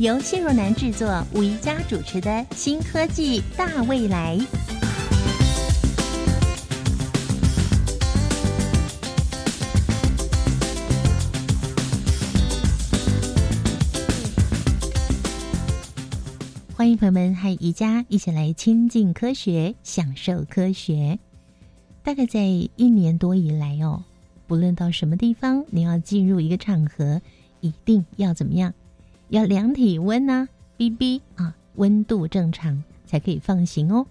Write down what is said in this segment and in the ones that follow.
由谢若楠制作、吴宜佳主持的《新科技大未来》。欢迎朋友们和宜家一起来亲近科学，享受科学。大概在一年多以来哦，不论到什么地方，你要进入一个场合，一定要怎么样？要量体温呐，BB 啊，温度正常才可以放行哦。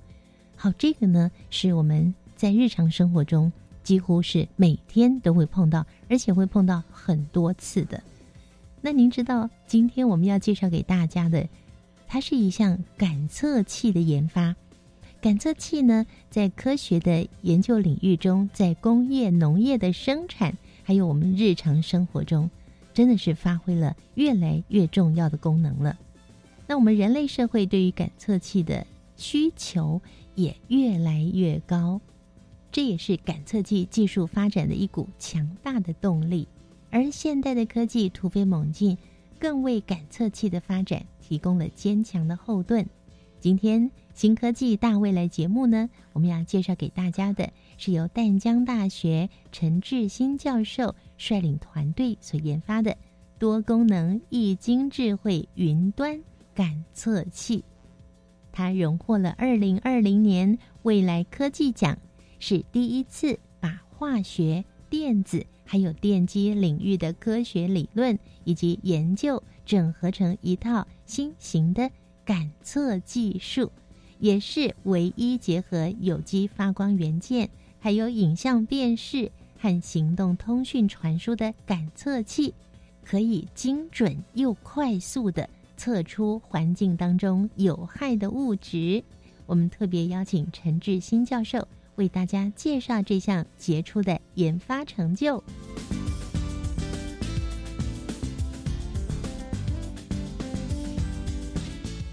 好，这个呢是我们在日常生活中几乎是每天都会碰到，而且会碰到很多次的。那您知道今天我们要介绍给大家的，它是一项感测器的研发。感测器呢，在科学的研究领域中，在工业、农业的生产，还有我们日常生活中，真的是发挥了越来越重要的功能了。那我们人类社会对于感测器的需求也越来越高，这也是感测器技术发展的一股强大的动力。而现代的科技突飞猛进，更为感测器的发展提供了坚强的后盾。今天新科技大未来节目呢，我们要介绍给大家的是由淡江大学陈志新教授率领团队所研发的多功能易经智慧云端感测器。它荣获了二零二零年未来科技奖，是第一次把化学、电子还有电机领域的科学理论以及研究整合成一套新型的。感测技术也是唯一结合有机发光元件，还有影像辨识和行动通讯传输的感测器，可以精准又快速的测出环境当中有害的物质。我们特别邀请陈志新教授为大家介绍这项杰出的研发成就。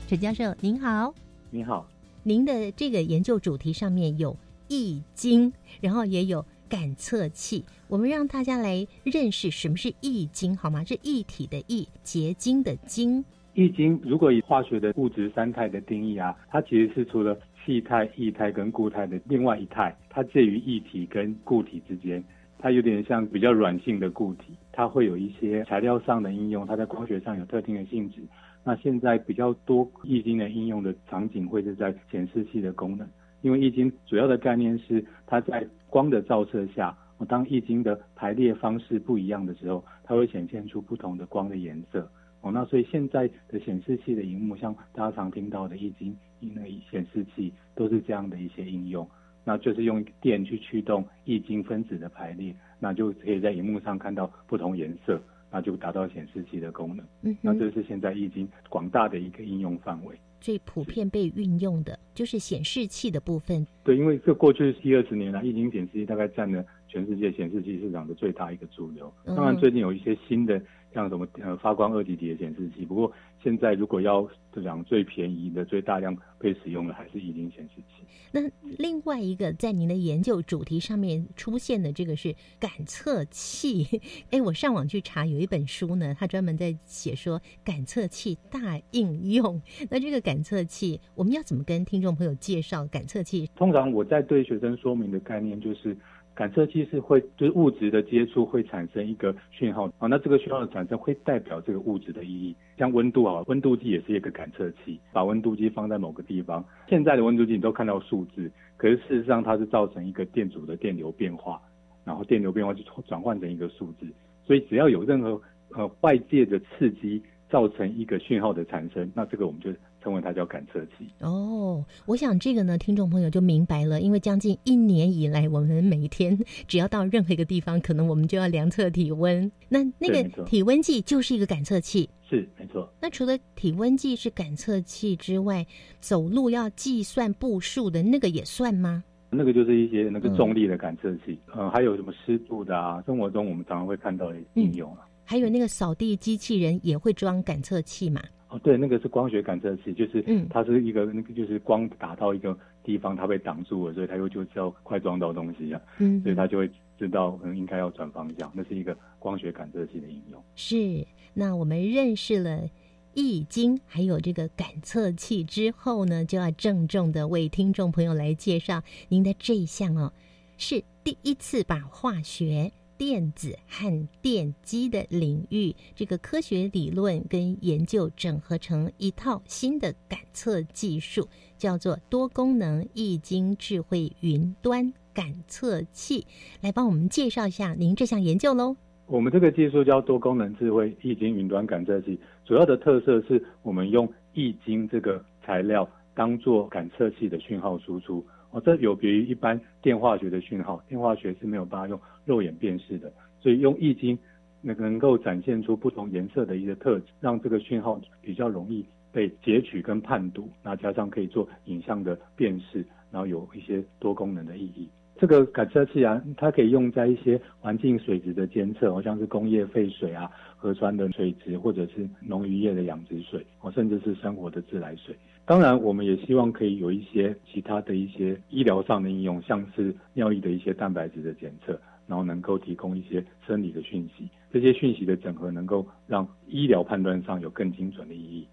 陈教授您好，您好，您的这个研究主题上面有易经，然后也有感测器，我们让大家来认识什么是易经好吗？是液体的易，结晶的晶。易经如果以化学的物质三态的定义啊，它其实是除了气态、液态跟固态的另外一态，它介于液体跟固体之间，它有点像比较软性的固体，它会有一些材料上的应用，它在光学上有特定的性质。那现在比较多易经的应用的场景会是在显示器的功能，因为易经主要的概念是它在光的照射下，当易经的排列方式不一样的时候，它会显现出不同的光的颜色。哦，那所以现在的显示器的荧幕，像大家常听到的易经那显示器，都是这样的一些应用。那就是用电去驱动易经分子的排列，那就可以在荧幕上看到不同颜色。那就达到显示器的功能。嗯，那这是现在易经广大的一个应用范围。最普遍被运用的就是显示器的部分。对，因为这过去一二十年来，液晶显示器大概占了全世界显示器市场的最大一个主流。当然，最近有一些新的。像什么呃发光二极体的显示器，不过现在如果要讲最便宜的、最大量被使用的，还是液晶显示器。那另外一个在您的研究主题上面出现的这个是感测器。哎，我上网去查，有一本书呢，它专门在写说感测器大应用。那这个感测器，我们要怎么跟听众朋友介绍感测器？通常我在对学生说明的概念就是。感测器是会就是物质的接触会产生一个讯号。啊，那这个讯号的产生会代表这个物质的意义，像温度啊，温度计也是一个感测器，把温度计放在某个地方，现在的温度计你都看到数字，可是事实上它是造成一个电阻的电流变化，然后电流变化就转换成一个数字，所以只要有任何呃外界的刺激造成一个讯号的产生，那这个我们就。称为它叫感测器哦，我想这个呢，听众朋友就明白了，因为将近一年以来，我们每天只要到任何一个地方，可能我们就要量测体温，那那个体温计就是一个感测器，是没错。那除了体温计是感测器之外，走路要计算步数的那个也算吗？那个就是一些那个重力的感测器，嗯，还有什么湿度的啊，生活中我们常常会看到的应用啊。还有那个扫地机器人也会装感测器嘛？哦，对，那个是光学感测器，就是它是一个那个就是光打到一个地方，它被挡住了，所以它又就知道快撞到东西啊，嗯，所以它就会知道可能应该要转方向，那是一个光学感测器的应用。是，那我们认识了易经还有这个感测器之后呢，就要郑重的为听众朋友来介绍您的这一项哦，是第一次把化学。电子和电机的领域，这个科学理论跟研究整合成一套新的感测技术，叫做多功能易经智慧云端感测器。来帮我们介绍一下您这项研究喽。我们这个技术叫多功能智慧易经云端感测器，主要的特色是我们用易经这个材料当做感测器的讯号输出。哦，这有别于一般电化学的讯号，电化学是没有办法用肉眼辨识的，所以用易经能能够展现出不同颜色的一个特质，让这个讯号比较容易被截取跟判读，那加上可以做影像的辨识，然后有一些多功能的意义。这个感测器啊，它可以用在一些环境水质的监测，好像是工业废水啊、河川的水质，或者是农渔业的养殖水，哦，甚至是生活的自来水。当然，我们也希望可以有一些其他的一些医疗上的应用，像是尿液的一些蛋白质的检测，然后能够提供一些生理的讯息。这些讯息的整合，能够让医疗判断上有更精准的意义。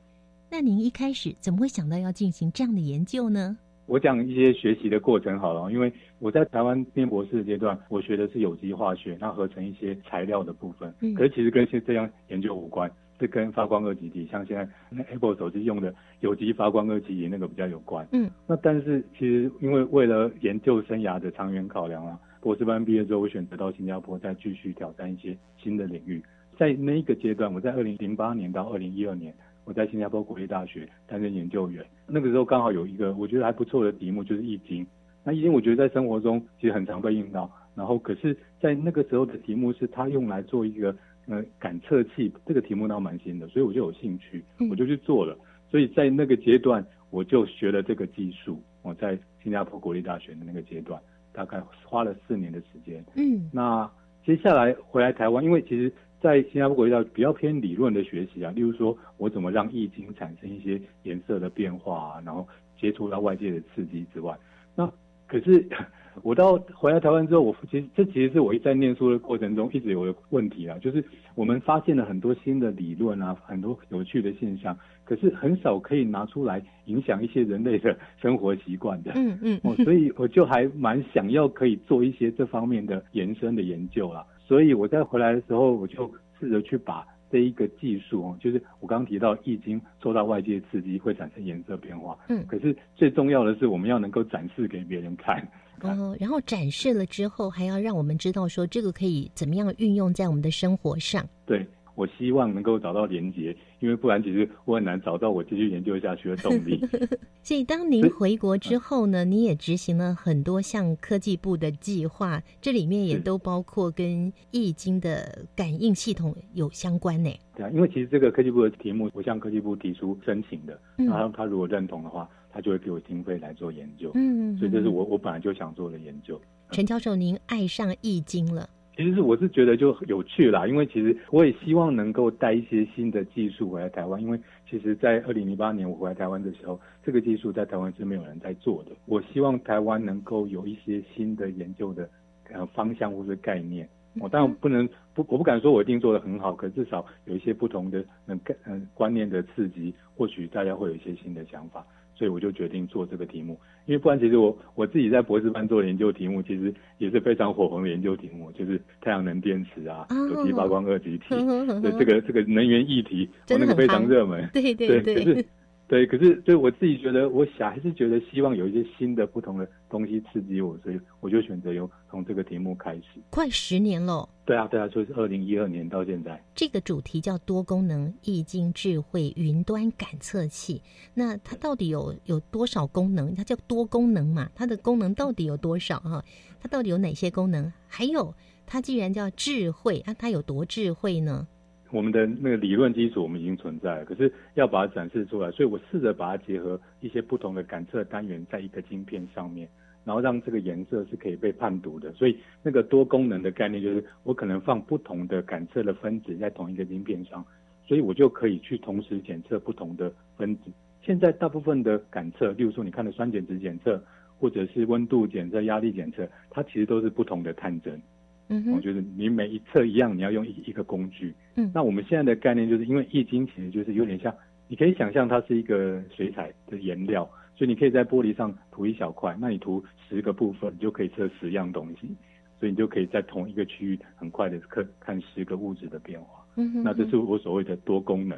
那您一开始怎么会想到要进行这样的研究呢？我讲一些学习的过程好了，因为我在台湾念博士阶段，我学的是有机化学，那合成一些材料的部分，可是其实跟这样研究无关。是跟发光二极体，像现在那 Apple 手机用的有机发光二极体那个比较有关。嗯，那但是其实因为为了研究生涯的长远考量啊，博士班毕业之后，我选择到新加坡再继续挑战一些新的领域。在那一个阶段，我在二零零八年到二零一二年，我在新加坡国立大学担任研究员。那个时候刚好有一个我觉得还不错的题目，就是易经。那易经我觉得在生活中其实很常被用到，然后可是在那个时候的题目是它用来做一个。呃，感测器这个题目倒蛮新的，所以我就有兴趣，我就去做了。所以在那个阶段，我就学了这个技术。我在新加坡国立大学的那个阶段，大概花了四年的时间。嗯，那接下来回来台湾，因为其实，在新加坡国立大学比较偏理论的学习啊，例如说我怎么让易经产生一些颜色的变化啊，然后接触到外界的刺激之外，那可是。我到回来台湾之后，我其实这其实是我在念书的过程中一直有的问题啊，就是我们发现了很多新的理论啊，很多有趣的现象，可是很少可以拿出来影响一些人类的生活习惯的。嗯嗯。哦，所以我就还蛮想要可以做一些这方面的延伸的研究啦。所以我在回来的时候，我就试着去把这一个技术哦，就是我刚刚提到易经受到外界刺激会产生颜色变化。嗯。可是最重要的是，我们要能够展示给别人看。哦，然后展示了之后，还要让我们知道说这个可以怎么样运用在我们的生活上。对，我希望能够找到连接，因为不然其实我很难找到我继续研究下去的动力。所以，当您回国之后呢，你也执行了很多项科技部的计划，这里面也都包括跟易经的感应系统有相关呢。对啊，因为其实这个科技部的题目，我向科技部提出申请的，然后他如果认同的话。他就会给我经费来做研究，嗯，所以这是我我本来就想做的研究。陈教授，您爱上易经了？其实是我是觉得就有趣啦，因为其实我也希望能够带一些新的技术回来台湾，因为其实，在二零零八年我回来台湾的时候，这个技术在台湾是没有人在做的。我希望台湾能够有一些新的研究的呃方向或者概念。我当然不能不，我不敢说我一定做得很好，可至少有一些不同的嗯嗯观念的刺激，或许大家会有一些新的想法。所以我就决定做这个题目，因为不然其实我我自己在博士班做研究题目，其实也是非常火红的研究题目，就是太阳能电池啊，有机发光二极体，对这个这个能源议题，那个非常热门，对对 对。对，可是对我自己觉得，我想还是觉得希望有一些新的、不同的东西刺激我，所以我就选择由从这个题目开始。快十年了。对啊，对啊，就是二零一二年到现在。这个主题叫多功能易经智慧云端感测器，那它到底有有多少功能？它叫多功能嘛？它的功能到底有多少哈？它到底有哪些功能？还有，它既然叫智慧，那它有多智慧呢？我们的那个理论基础我们已经存在了，可是要把它展示出来，所以我试着把它结合一些不同的感测单元在一个晶片上面，然后让这个颜色是可以被判读的。所以那个多功能的概念就是，我可能放不同的感测的分子在同一个晶片上，所以我就可以去同时检测不同的分子。现在大部分的感测，例如说你看的酸碱值检测，或者是温度检测、压力检测，它其实都是不同的探针。嗯哼，我觉得你每一侧一样，你要用一一个工具。嗯那我们现在的概念就是因为易经其实就是有点像，你可以想象它是一个水彩的颜料，所以你可以在玻璃上涂一小块，那你涂十个部分，你就可以测十样东西，所以你就可以在同一个区域很快的看看十个物质的变化。嗯哼，那这是我所谓的多功能。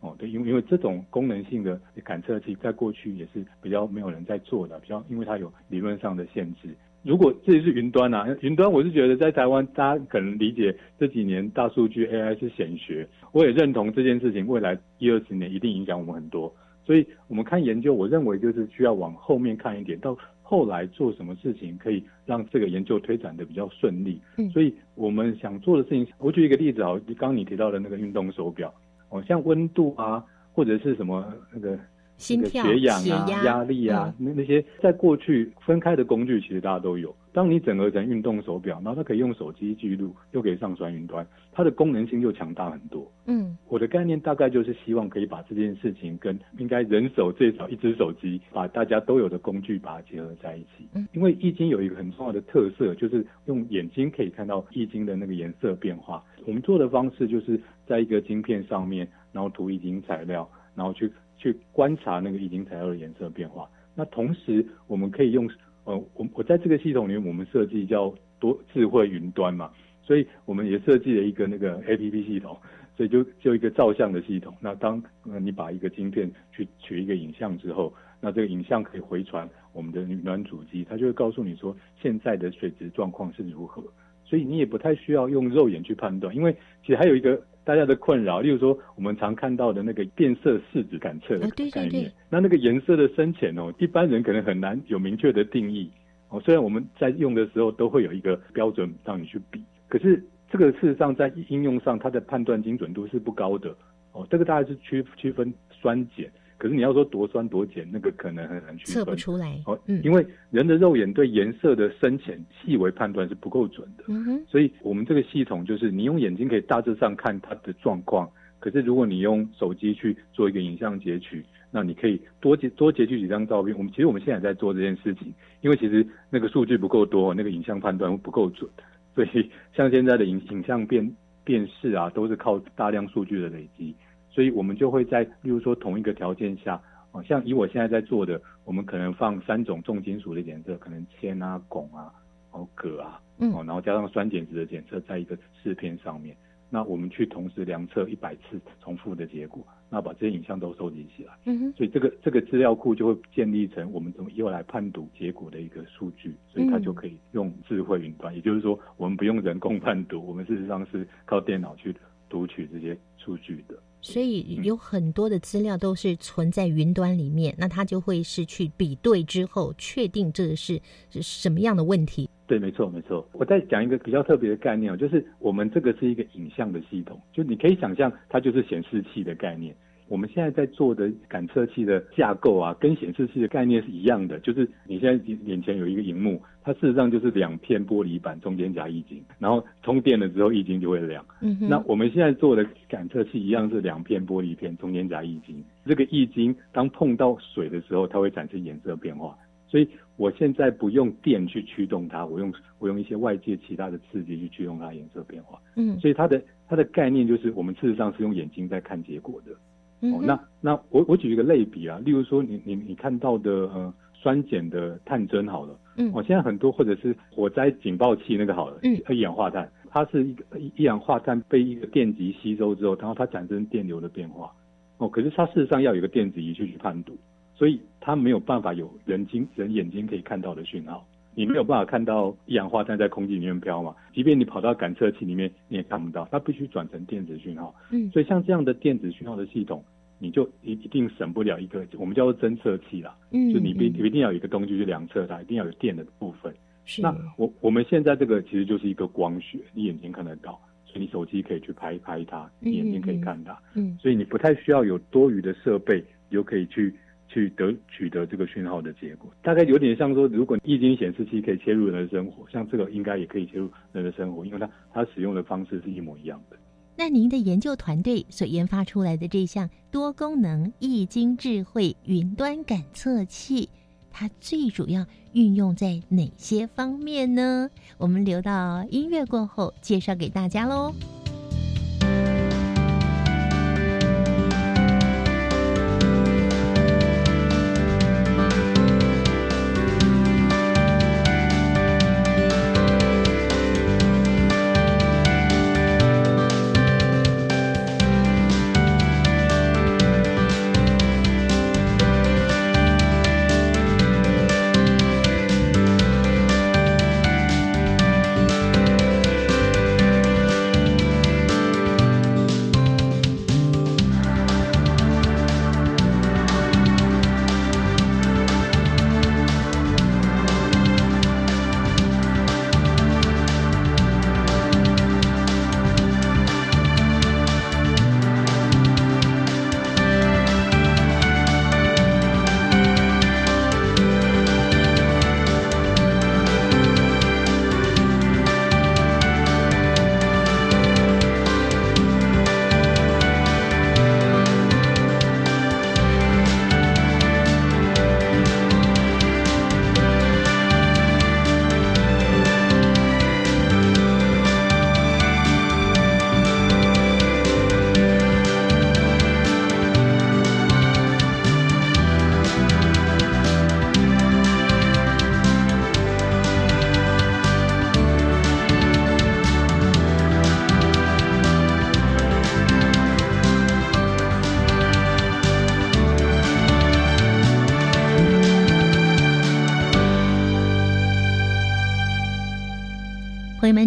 哦，对，因为因为这种功能性的感测器在过去也是比较没有人在做的，比较因为它有理论上的限制。如果这是云端啊，云端我是觉得在台湾大家可能理解这几年大数据 AI 是显学，我也认同这件事情，未来一二十年一定影响我们很多。所以我们看研究，我认为就是需要往后面看一点，到后来做什么事情可以让这个研究推展的比较顺利。嗯所以我们想做的事情，我举一个例子啊，刚刚你提到的那个运动手表，哦，像温度啊，或者是什么那个心跳、血氧啊、压、压力啊，嗯那那些在过去分开的工具，其实大家都有。当你整合成运动手表，然后它可以用手机记录，又可以上传云端，它的功能性又强大很多。嗯我的概念大概就是希望可以把这件事情跟应该人手最少一只手机，把大家都有的工具把它结合在一起。嗯，因为易经有一个很重要的特色，就是用眼睛可以看到易经的那个颜色变化。我们做的方式就是在一个晶片上面，然后涂易经材料，然后去去观察那个易经材料的颜色变化。那同时我们可以用呃，我我在这个系统里面，我们设计叫多智慧云端嘛，所以我们也设计了一个那个 A P P 系统，所以就就一个照相的系统。那当呃你把一个晶片去取一个影像之后，那这个影像可以回传我们的云端主机，它就会告诉你说现在的水质状况是如何。所以你也不太需要用肉眼去判断，因为其实还有一个大家的困扰，例如说我们常看到的那个变色试纸感测的哦对对概念，对那那个颜色的深浅哦，一般人可能很难有明确的定义哦。虽然我们在用的时候都会有一个标准让你去比，可是这个事实上在应用上它的判断精准度是不高的哦。这个大概是区区分酸碱，可是你要说多酸多碱，那个可能很难区测分。不出来。哦，嗯因为人的肉眼对颜色的深浅细微判断是不够准的。嗯哼，所以我们这个系统就是你用眼睛可以大致上看它的状况，可是如果你用手机去做一个影像截取，那你可以多截多截取几张照片。我们其实我们现在在做这件事情，因为其实那个数据不够多，那个影像判断不够准，所以像现在的影影像辨辨识啊，都是靠大量数据的累积，所以我们就会在例如说同一个条件下。哦，像以我现在在做的，我们可能放三种重金属的检测，可能铅啊、汞啊、哦铬啊，嗯哦，然后加上酸碱值的检测在一个试片上面，那我们去同时量测一百次重复的结果，那把这些影像都收集起来，嗯哼，所以这个这个资料库就会建立成我们从以后来判读结果的一个数据，所以它嗯就可以用智慧云端，也就是说我们不用人工判读，我们事实上是靠电脑去读取这些数据的。所以有很多的资料都是存在云端里面，那它就会是去比对之后，确定这个是是什么样的问题。对，没错，没错。我再讲一个比较特别的概念哦，就是我们这个是一个影像的系统，就你可以想象它就是显示器的概念。我们现在在做的感测器的架构啊，跟显示器的概念是一样的，就是你现在眼前有一个荧幕，它事实上就是两片玻璃板中间夹液晶，然后充电了之后液晶就会亮。嗯哼，那我们现在做的感测器一样是两片玻璃片中间夹液晶，这个液晶当碰到水的时候，它会产生颜色变化。所以我现在不用电去驱动它，我用我用一些外界其他的刺激去驱动它颜色变化。嗯所以它的它的概念就是我们事实上是用眼睛在看结果的。哦，那那我我举一个类比啊，例如说你你你看到的呃酸碱的探针好了，嗯。哦，现在很多或者是火灾警报器那个好了，嗯。一氧化碳，它是一个一一氧化碳被一个电极吸收之后，然后它产生电流的变化，哦，可是它事实上要有一个电子仪去去判读，所以它没有办法有人睛人眼睛可以看到的讯号。你没有办法看到一氧化碳在空气里面飘嘛？即便你跑到感测器里面，你也看不到，它必须转成电子讯号。嗯所以像这样的电子讯号的系统，你就一一定省不了一个我们叫做侦测器啦，嗯，就你必一定要有一个东西去量测它，一定要有电的部分。是那我我们现在这个其实就是一个光学，你眼睛看得到，所以你手机可以去拍一拍它，嗯你眼睛可以看它，嗯所以你不太需要有多余的设备，你就可以去去得取得这个讯号的结果。大概有点像说，如果液晶显示器可以切入人的生活，像这个应该也可以切入人的生活，因为它它使用的方式是一模一样的。那您的研究团队所研发出来的这项多功能液晶智慧云端感测器，它最主要运用在哪些方面呢？我们留到音乐过后介绍给大家喽。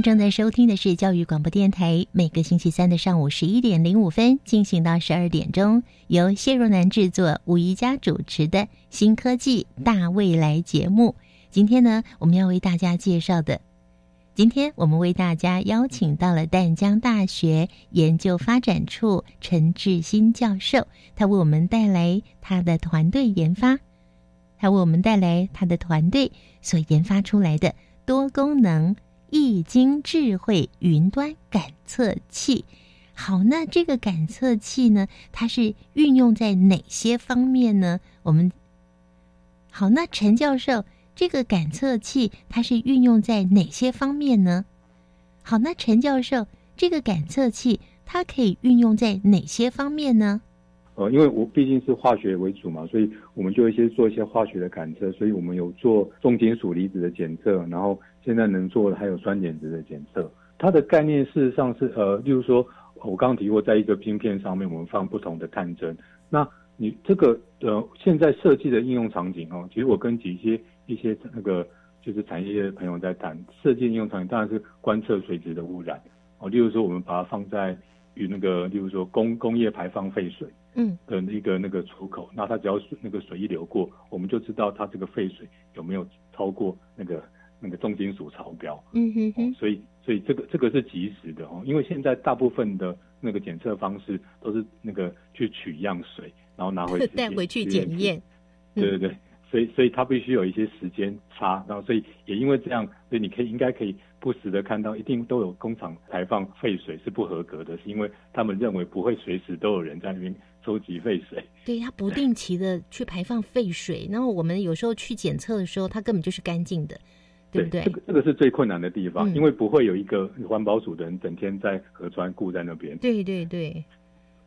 正在收听的是教育广播电台，每个星期三的上午十一点零五分进行到十二点钟，由谢若楠制作、吴怡佳主持的《新科技大未来》节目。今天呢，我们要为大家介绍的，今天我们为大家邀请到了淡江大学研究发展处陈志新教授，他为我们带来他的团队研发，他为我们带来他的团队所研发出来的多功能。易经智慧云端感测器，好，那这个感测器呢，它是运用在哪些方面呢？我们好，那陈教授，这个感测器它是运用在哪些方面呢？好，那陈教授，这个感测器它可以运用在哪些方面呢？呃，因为我毕竟是化学为主嘛，所以我们就一些做一些化学的感测，所以我们有做重金属离子的检测，然后现在能做的还有酸碱值的检测。它的概念事实上是呃，例如说我刚刚提过，在一个晶片上面我们放不同的探针，那你这个呃现在设计的应用场景哦，其实我跟几些一些那个就是产业的朋友在谈设计应用场景，当然是观测水质的污染哦，例如说我们把它放在与那个例如说工工业排放废水。嗯的一个那个出口，那它只要是那个水一流过，我们就知道它这个废水有没有超过那个那个重金属超标。嗯哼哼，所以所以这个这个是及时的哦，因为现在大部分的那个检测方式都是那个去取样水，然后拿回 带回去检验。对对对，所以所以它必须有一些时间差，然后所以也因为这样，所以你可以应该可以不时的看到，一定都有工厂排放废水是不合格的，是因为他们认为不会随时都有人在那边收集废水。对，它不定期的去排放废水，然后我们有时候去检测的时候，它根本就是干净的，对不对？这个这个是最困难的地方，嗯因为不会有一个环保署的人整天在河川顾在那边。对对对，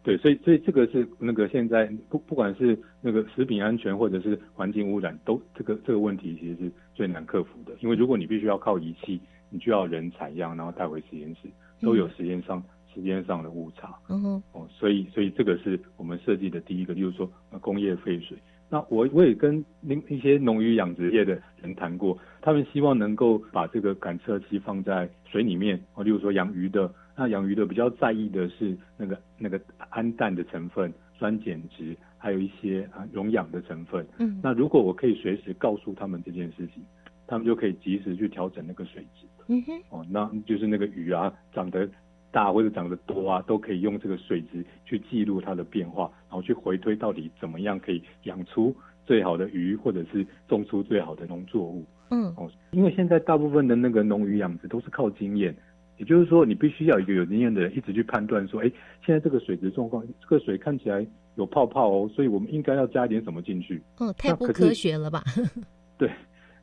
对，所以所以这个是那个现在不不管是那个食品安全或者是环境污染，都这个这个问题其实是最难克服的。因为如果你必须要靠仪器，你就要人采样，然后带回实验室，都有时间上时间上的误差。嗯哼，哦，所以所以这个是我们设计的第一个，就是说呃工业废水。那我我也跟那一些农渔养殖业的人谈过，他们希望能够把这个感测器放在水里面，哦，例如说养鱼的，那养鱼的比较在意的是那个那个氨氮的成分、酸碱值，还有一些啊溶氧的成分。嗯那如果我可以随时告诉他们这件事情，他们就可以及时去调整那个水质。嗯哼，哦，那就是那个鱼啊长得大或者长得多啊，都可以用这个水质去记录它的变化，然后去回推到底怎么样可以养出最好的鱼，或者是种出最好的农作物。嗯哦，因为现在大部分的那个农渔养殖都是靠经验，也就是说，你必须要一个有经验的人一直去判断说，哎，现在这个水质状况，这个水看起来有泡泡哦，所以我们应该要加一点什么进去。哦，太不科学了吧？对，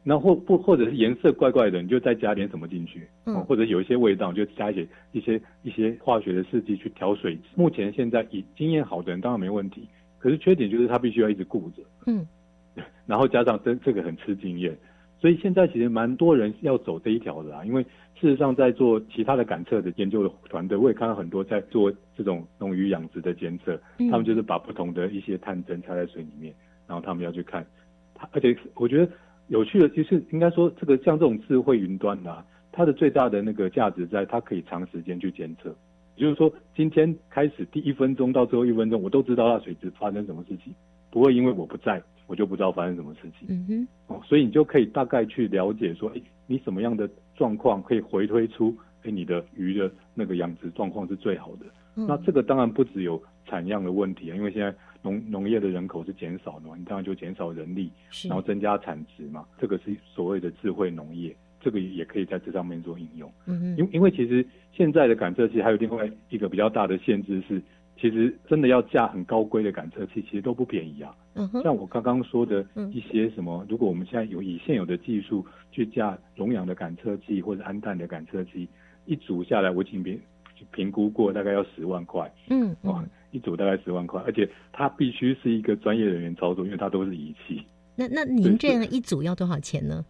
然后或不或者是颜色怪怪的，你就再加点什么进去，嗯哦或者有一些味道，就加一些一些一些化学的试剂去调水。质。目前现在以经验好的人当然没问题，可是缺点就是他必须要一直顾着，嗯。然后加上这这个很吃经验，所以现在其实蛮多人要走这一条的啊，因为事实上在做其他的感测的研究的团队，我也看到很多在做这种农渔养殖的监测，嗯。他们就是把不同的一些探针插在水里面，然后他们要去看，它而且我觉得有趣的其实应该说这个像这种智慧云端啊，它的最大的那个价值在它可以长时间去监测，也就是说今天开始第一分钟到最后一分钟，我都知道它水质发生什么事情，不会因为我不在我就不知道发生什么事情。嗯哼哦，所以你就可以大概去了解说，哎，你什么样的状况可以回推出，哎，你的鱼的那个养殖状况是最好的。嗯。那这个当然不只有产量的问题啊，因为现在农农业的人口是减少的嘛，你当然就减少人力，然后增加产值嘛，这个是所谓的智慧农业，这个也可以在这上面做应用。嗯哼。因因为其实现在的感测器还有另外一个比较大的限制是，其实真的要架很高规的感测器，其实都不便宜啊。嗯哼。像我刚刚说的嗯。一些什么，如果我们现在有以现有的技术去架溶氧的感测器或者氨氮的感测器，一组下来我已经评评估过，大概要十万块，嗯哇嗯，，一组大概十万块，而且它必须是一个专业人员操作，因为它都是仪器。那那您这样一组要多少钱呢？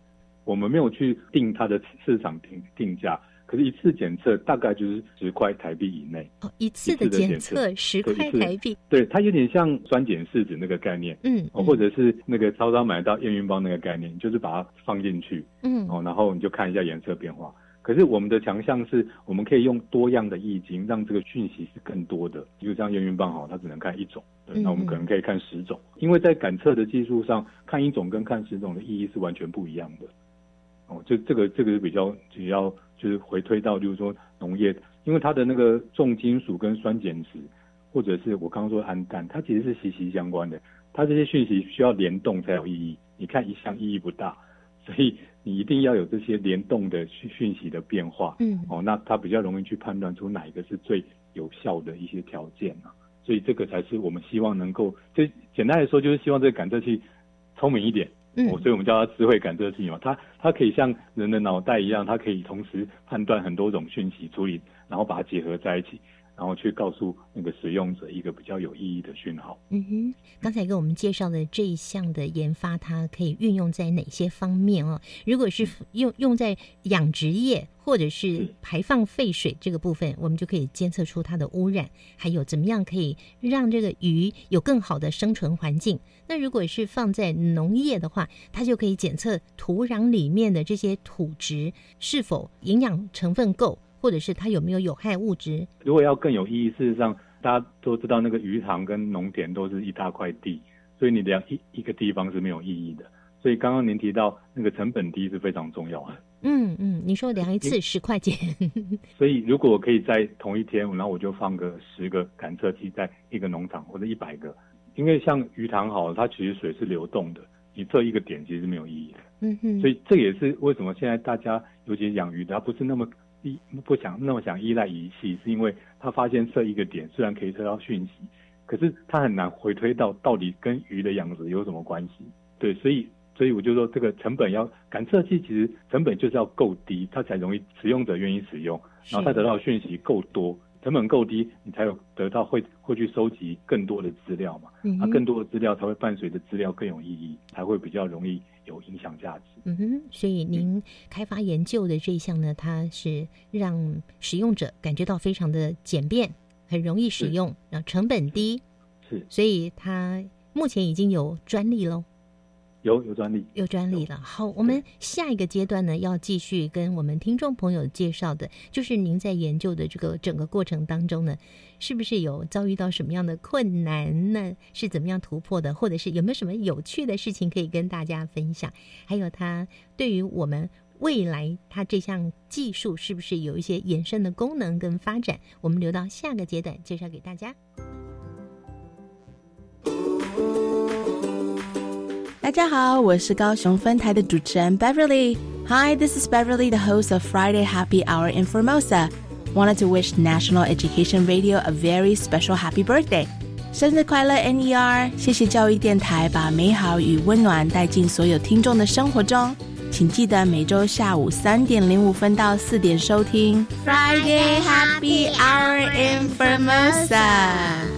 我们没有去定它的市场定定价，可是一次检测大概就是十块台币以内。哦，一次的检检测测十块台币，对，它有点像酸碱试纸那个概念。嗯，哦，或者是那个超商买到验孕棒那个概念，就是把它放进去，嗯哦，然后你就看一下颜色变化。可是我们的强项是，我们可以用多样的易经，让这个讯息是更多的。比如像验孕棒哈，它只能看一种，对，嗯那我们可能可以看十种，因为在感测的技术上，看一种跟看十种的意义是完全不一样的。哦，就这个这个是比较只要就是回推到就是说农业，因为它的那个重金属跟酸碱值，或者是我刚刚说的氨氮，它其实是息息相关的。它这些讯息需要联动才有意义，你看一项意义不大，所以你一定要有这些联动的讯讯息的变化。嗯哦，那它比较容易去判断出哪一个是最有效的一些条件啊。所以这个才是我们希望能够，就简单来说，就是希望这个感测器聪明一点。嗯哦，所以我们叫它智慧感测器嘛，它它可以像人的脑袋一样，它可以同时判断很多种讯息处理，然后把它结合在一起，然后去告诉那个使用者一个比较有意义的讯号。嗯哼，刚才给我们介绍的这一项的研发，它可以运用在哪些方面哦？如果是用用在养殖业或者是是排放废水这个部分，我们就可以监测出它的污染，还有怎么样可以让这个鱼有更好的生存环境。那如果是放在农业的话，它就可以检测土壤里面的这些土质是否营养成分够，或者是它有没有有害物质。如果要更有意义，事实上大家都知道，那个鱼塘跟农田都是一大块地，所以你量一一个地方是没有意义的。所以刚刚您提到那个成本低是非常重要的。嗯嗯，你说量一次十块钱，所以如果我可以在同一天，然后我就放个十个感测器在一个农场或者一百个，因为像鱼塘好了，它其实水是流动的，你测一个点其实是没有意义的。嗯哼，所以这也是为什么现在大家尤其养鱼的，它不是那么依不想那么想依赖仪器，是因为他发现这一个点虽然可以测到讯息，可是他很难回推到到底跟鱼的养殖有什么关系。对，所以所以我就说这个成本要感测器其实成本就是要够低，它才容易使用者愿意使用，然后他得到的讯息够多。成本够低，你才有得到会会去收集更多的资料嘛？那、嗯哼更多的资料才会伴随着资料更有意义，才会比较容易有影响价值。嗯哼，所以您开发研究的这一项呢，它是让使用者感觉到非常的简便，很容易使用，然后成本低，是所以它目前已经有专利喽。有有专利。有专利了。好，我们下一个阶段呢，要继续跟我们听众朋友介绍的，就是您在研究的这个整个过程当中呢，是不是有遭遇到什么样的困难呢？是怎么样突破的？或者是有没有什么有趣的事情可以跟大家分享？还有它对于我们未来它这项技术是不是有一些延伸的功能跟发展？我们留到下个阶段介绍给大家。大家好，我是高雄分台的主持人 Beverly。Hi, this is Beverly, the host of Friday Happy Hour in Formosa. Wanted to wish National Education Radio a very special happy birthday. 生日快乐，NER！谢谢教育电台把美好与温暖带进所有听众的生活中。请记得每周下午三点零五分到四点收听 Friday Happy Hour in Formosa。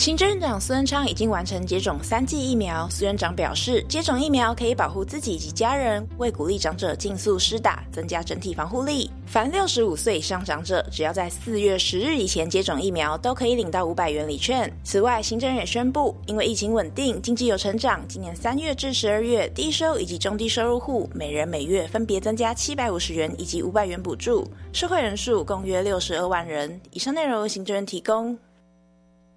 行政院长苏贞昌已经完成接种三剂疫苗。苏院长表示，接种疫苗可以保护自己及家人，为鼓励长者尽速施打，增加整体防护力。凡六十五岁以上长者，只要在四月十日以前接种疫苗，都可以领到五百元礼券。此外，行政院也宣布，因为疫情稳定，经济有成长，今年三月至十二月，低收以及中低收入户每人每月分别增加七百五十元以及五百元补助，社会人数共约六十二万人。以上内容由行政院提供。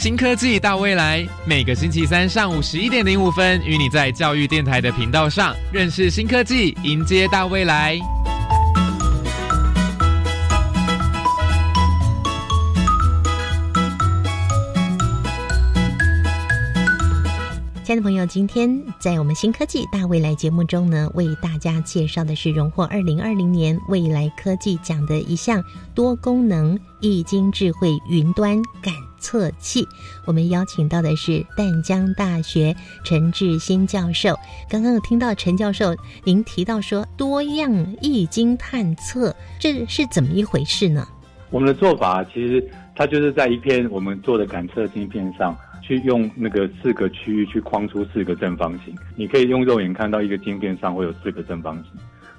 新科技大未来，每个星期三上午十一点零五分，与你在教育电台的频道上认识新科技，迎接大未来。亲爱的朋友，今天在我们新科技大未来节目中呢，为大家介绍的是荣获二零二零年未来科技奖的一项多功能易经智慧云端感测器。我们邀请到的是淡江大学陈志新教授。刚刚有听到陈教授您提到说多样易经探测，这是怎么一回事呢？我们的做法其实它就是在一片我们做的感测晶片上。去用那个四个区域去框出四个正方形，你可以用肉眼看到一个晶片上会有四个正方形。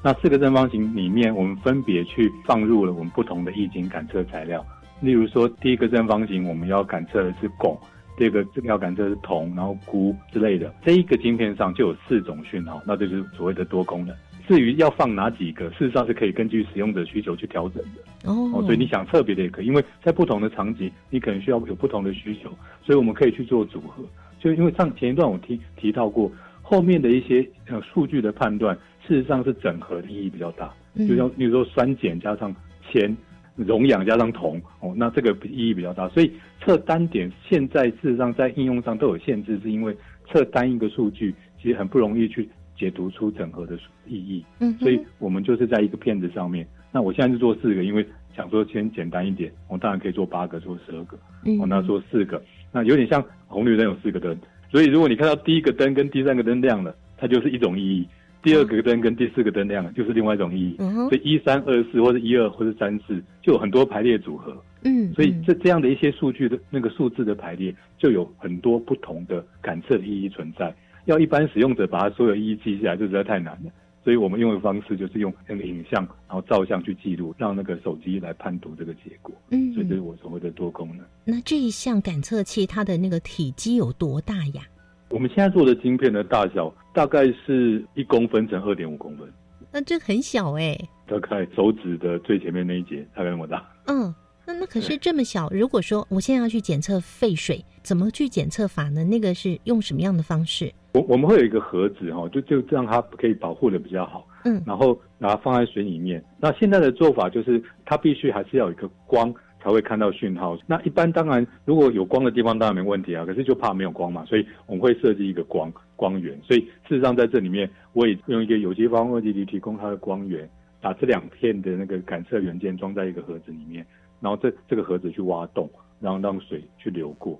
那四个正方形里面，我们分别去放入了我们不同的易经感测材料。例如说，第一个正方形我们要感测的是汞，第二个要感测是铜，然后钴之类的。这一个晶片上就有四种讯号，那就是所谓的多功能。至于要放哪几个，事实上是可以根据使用者需求去调整的哦。所以你想特别的也可以，因为在不同的场景，你可能需要有不同的需求，所以我们可以去做组合。就因为上前一段我提提到过，后面的一些呃数据的判断，事实上是整合的意义比较大。就像比如说酸碱加上铅，溶氧加上铜哦，那这个意义比较大。所以测单点现在事实上在应用上都有限制，是因为测单一个数据其实很不容易去。解读出整合的意义，嗯，所以我们就是在一个片子上面。那我现在是做四个，因为想说先简单一点，我当然可以做八个，做十二个，嗯，我那做四个，那有点像红绿灯有四个灯，所以如果你看到第一个灯跟第三个灯亮了，它就是一种意义；第二个灯跟第四个灯亮了，就是另外一种意义。所以一三二四或者一二或者三四，就有很多排列组合，嗯，所以这这样的一些数据的那个数字的排列，就有很多不同的感测意义存在。要一般使用者把它所有意义记下来，就实在太难了。所以我们用的方式就是用那个影像，然后照相去记录，让那个手机来判读这个结果。嗯，所以这是我所谓的多功能。那这一项感测器它的那个体积有多大呀？我们现在做的晶片的大小大概是一公分乘二点五公分。那这很小哎。大概手指的最前面那一节大概那么大。嗯。那那可是这么小，如果说我现在要去检测废水，怎么去检测法呢？那个是用什么样的方式？我我们会有一个盒子哈，就就让它可以保护的比较好。嗯，然后把它放在水里面。那现在的做法就是，它必须还是要有一个光才会看到讯号。那一般当然如果有光的地方当然没问题啊，可是就怕没有光嘛，所以我们会设计一个光光源。所以事实上在这里面，我也用一个有机方二基体提供它的光源，把这两片的那个感测元件装在一个盒子里面，然后这这个盒子去挖洞，然后让水去流过。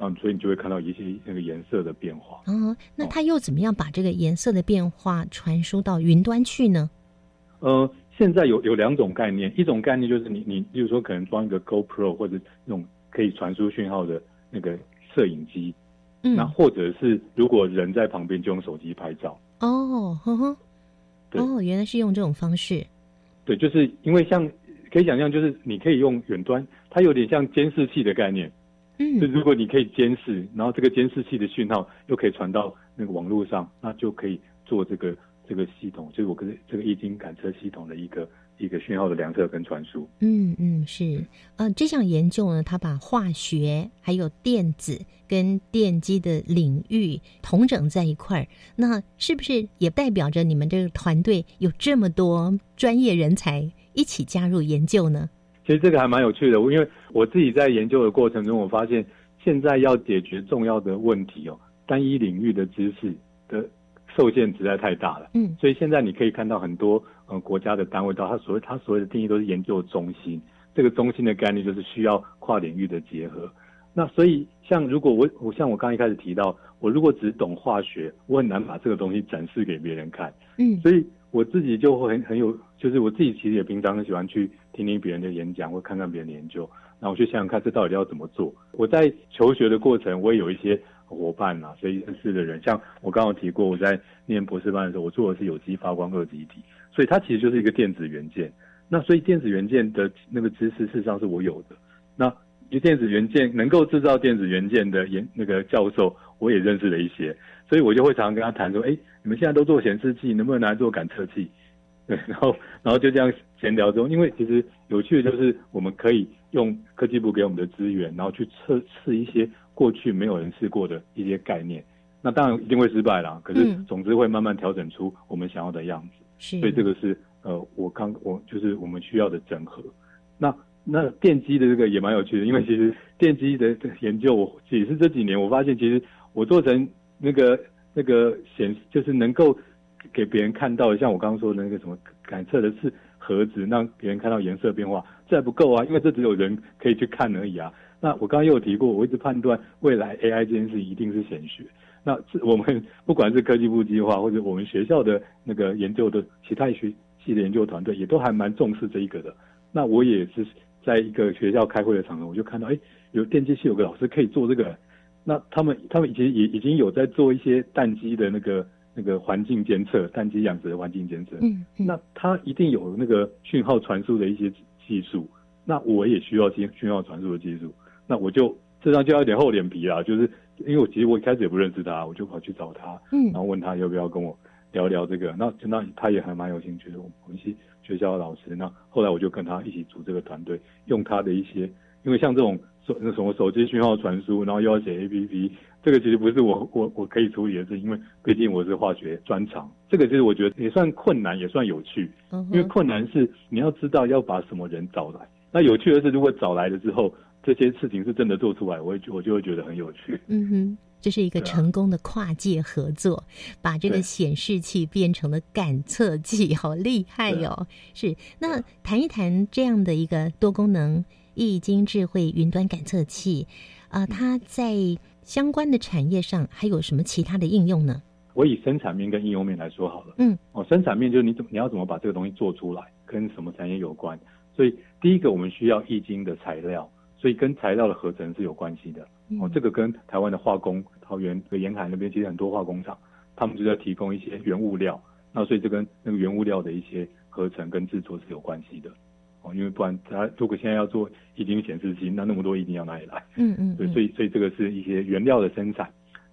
嗯，所以你就会看到一些那个颜色的变化。嗯，那它又怎么样把这个颜色的变化传输到云端去呢？呃，现在有有两种概念，一种概念就是你你，比如说可能装一个 GoPro 或者那种可以传输讯号的那个摄影机，嗯，那或者是如果人在旁边就用手机拍照。哦，呵呵，哦，原来是用这种方式。对，就是因为像可以想象，就是你可以用远端，它有点像监视器的概念。嗯，就如果你可以监视，然后这个监视器的讯号又可以传到那个网络上，那就可以做这个这个系统，就是我跟这个液晶感测系统的一个一个讯号的量测跟传输。嗯嗯，是，呃，这项研究呢，它把化学还有电子跟电机的领域同整在一块儿，那是不是也代表着你们这个团队有这么多专业人才一起加入研究呢？其实这个还蛮有趣的，因为我自己在研究的过程中，我发现现在要解决重要的问题哦，单一领域的知识的受限实在太大了。嗯，所以现在你可以看到很多呃国家的单位，到它所谓它所谓的定义都是研究中心。这个中心的概念就是需要跨领域的结合。那所以像如果我我像我刚一开始提到，我如果只懂化学，我很难把这个东西展示给别人看。嗯，所以我自己就会很很有，就是我自己其实也平常很喜欢去听听别人的演讲，或看看别人的研究，然后我去想想看这到底要怎么做。我在求学的过程，我也有一些伙伴啊，所以认识的人，像我刚刚提过，我在念博士班的时候，我做的是有机发光二极体，所以它其实就是一个电子元件。那所以电子元件的那个知识，事实上是我有的。那就电子元件能够制造电子元件的研那个教授，我也认识了一些，所以我就会常常跟他谈说，哎，你们现在都做显示器，能不能拿来做感测器？对，然后然后就这样闲聊中，因为其实有趣的就是我们可以用科技部给我们的资源，然后去测试一些过去没有人试过的一些概念。那当然一定会失败啦，可是总之会慢慢调整出我们想要的样子。是，所以这个是呃，我刚我就是我们需要的整合。那那电机的这个也蛮有趣的，因为其实电机的研究，我也是这几年我发现，其实我做成那个那个显，就是能够给别人看到，像我刚刚说的那个什么感测的是盒子，让别人看到颜色变化，这还不够啊，因为这只有人可以去看而已啊。那我刚刚又有提过，我一直判断未来 AI 这件事一定是显学。那我们不管是科技部计划，或者我们学校的那个研究的其他学系的研究团队，也都还蛮重视这一个的。那我也是在一个学校开会的场合，我就看到，哎，有电机系有个老师可以做这个。那他们他们其实也已经有在做一些蛋鸡的那个那个环境监测，蛋鸡养殖的环境监测。嗯，那他一定有那个讯号传输的一些技术。那我也需要讯讯号传输的技术。那我就这张就要有点厚脸皮啦，就是因为我其实我一开始也不认识他，我就跑去找他，嗯，然后问他要不要跟我聊聊这个。那那他也还蛮有兴趣的，我们系学校的老师。那后来我就跟他一起组这个团队，用他的一些，因为像这种手那什么手机讯号传输，然后又要写 A P P，这个其实不是我我我可以处理的事，因为毕竟我是化学专长。这个其实我觉得也算困难，也算有趣。嗯，因为困难是你要知道要把什么人找来。那有趣的是，如果找来了之后，这些事情是真的做出来，我会我就会觉得很有趣。嗯哼，这是一个成功的跨界合作，把这个显示器变成了感测器，好厉害哟！是，那谈一谈这样的一个多功能易经智慧云端感测器，啊，它在相关的产业上还有什么其他的应用呢？我以生产面跟应用面来说好了。嗯，哦，生产面就是你怎么你要怎么把这个东西做出来，跟什么产业有关。所以第一个我们需要易经的材料，所以跟材料的合成是有关系的。哦，这个跟台湾的化工，桃园和沿海那边其实很多化工厂，他们就在提供一些原物料。那所以这跟那个原物料的一些合成跟制作是有关系的。哦，因为不然它如果现在要做液晶显示器，那那么多液晶要哪里来？嗯嗯。对，所以所以这个是一些原料的生产。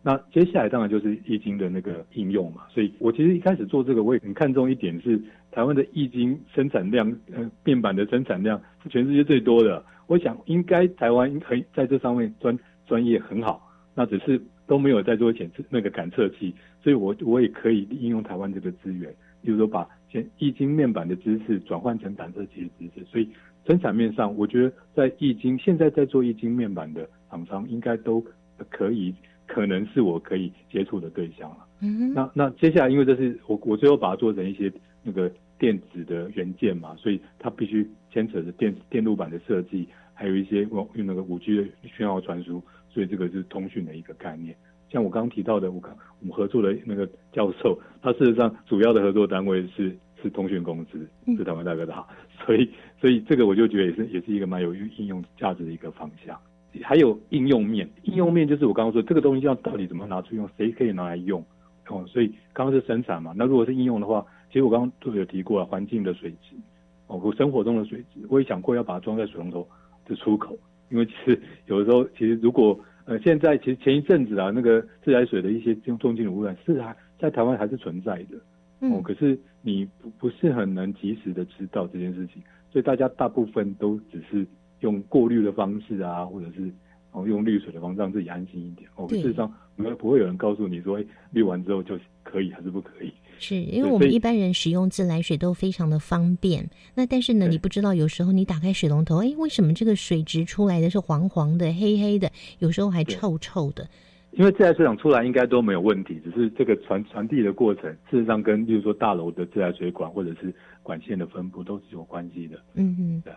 那接下来当然就是易经的那个应用嘛，所以我其实一开始做这个，我也很看重一点是台湾的易经生产量，呃，面板的生产量是全世界最多的。我想应该台湾可以在这上面专专业很好，那只是都没有在做检测那个感测器，所以我我也可以应用台湾这个资源，比如说把先易经面板的知识转换成感测器的知识，所以生产面上，我觉得在易经现在在做易经面板的厂商应该都可以，可能是我可以接触的对象了。嗯那那接下来，因为这是我我最后把它做成一些那个电子的元件嘛，所以它必须牵扯着电电路板的设计，还有一些用用那个五 G 的讯号传输，所以这个是通讯的一个概念。像我刚刚提到的，我刚我们合作的那个教授，他事实上主要的合作单位是是通讯公司，是台湾大哥大，所以所以这个我就觉得也是也是一个蛮有应用价值的一个方向。还有应用面，应用面就是我刚刚说这个东西要到底怎么拿出用，谁可以拿来用哦。所以刚刚是生产嘛，那如果是应用的话，其实我刚刚都有提过了，环境的水质哦，我生活中的水质，我也想过要把它装在水龙头的出口，因为其实有的时候其实如果呃现在其实前一阵子啊，那个自来水的一些重重金属污染是还在台湾还是存在的哦，可是你不不是很能及时的知道这件事情，所以大家大部分都只是。用过滤的方式啊，或者是哦用滤水的方式让自己安心一点。哦，事实上没有不会有人告诉你说，哎，滤完之后就可以还是不可以？是因为我们一般人使用自来水都非常的方便。那但是呢，你不知道有时候你打开水龙头，哎，为什么这个水质出来的是黄黄的、黑黑的，有时候还臭臭的？因为自来水厂出来应该都没有问题，只是这个传传递的过程，事实上跟例如说大楼的自来水管或者是管线的分布都是有关系的。嗯嗯，对。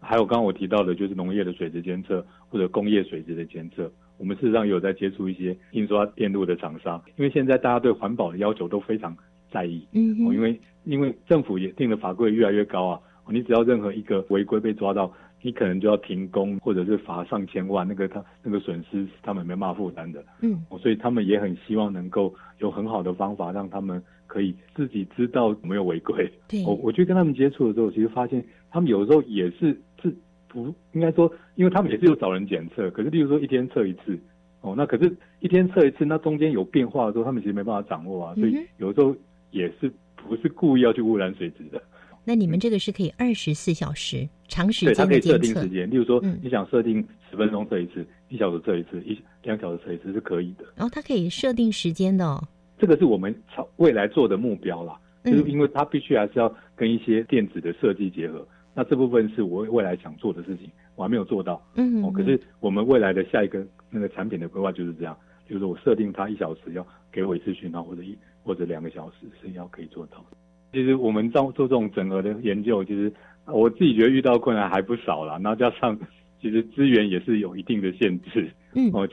还有刚刚我提到的，就是农业的水质监测或者工业水质的监测，我们事实上有在接触一些印刷电路的厂商，因为现在大家对环保的要求都非常在意，嗯哦，因为因为政府也定的法规越来越高啊，你只要任何一个违规被抓到，你可能就要停工或者是罚上千万，那个他那个损失是他们没办法负担的，嗯，所以他们也很希望能够有很好的方法让他们可以自己知道有没有违规。对，我我去跟他们接触的时候，其实发现他们有时候也是。是不应该说，因为他们也是有找人检测，可是例如说一天测一次，哦，那可是一天测一次，那中间有变化的时候，他们其实没办法掌握啊，所以有时候也是不是故意要去污染水质的。那你们这个是可以二十四小时长时对，它可以设定时间，例如说你想设定十分钟测一次，一小时测一次，一两小时测一次是可以的。然后它可以设定时间的，哦，这个是我们朝未来做的目标啦，就是因为它必须还是要跟一些电子的设计结合。那这部分是我未来想做的事情，我还没有做到。嗯，哦，可是我们未来的下一个那个产品的规划就是这样，就是我设定它一小时要给我一次讯号，或者一或者两个小时是要可以做到。其实我们做做这种整合的研究，其实我自己觉得遇到困难还不少啦。然后加上 其实资源也是有一定的限制。嗯，哦，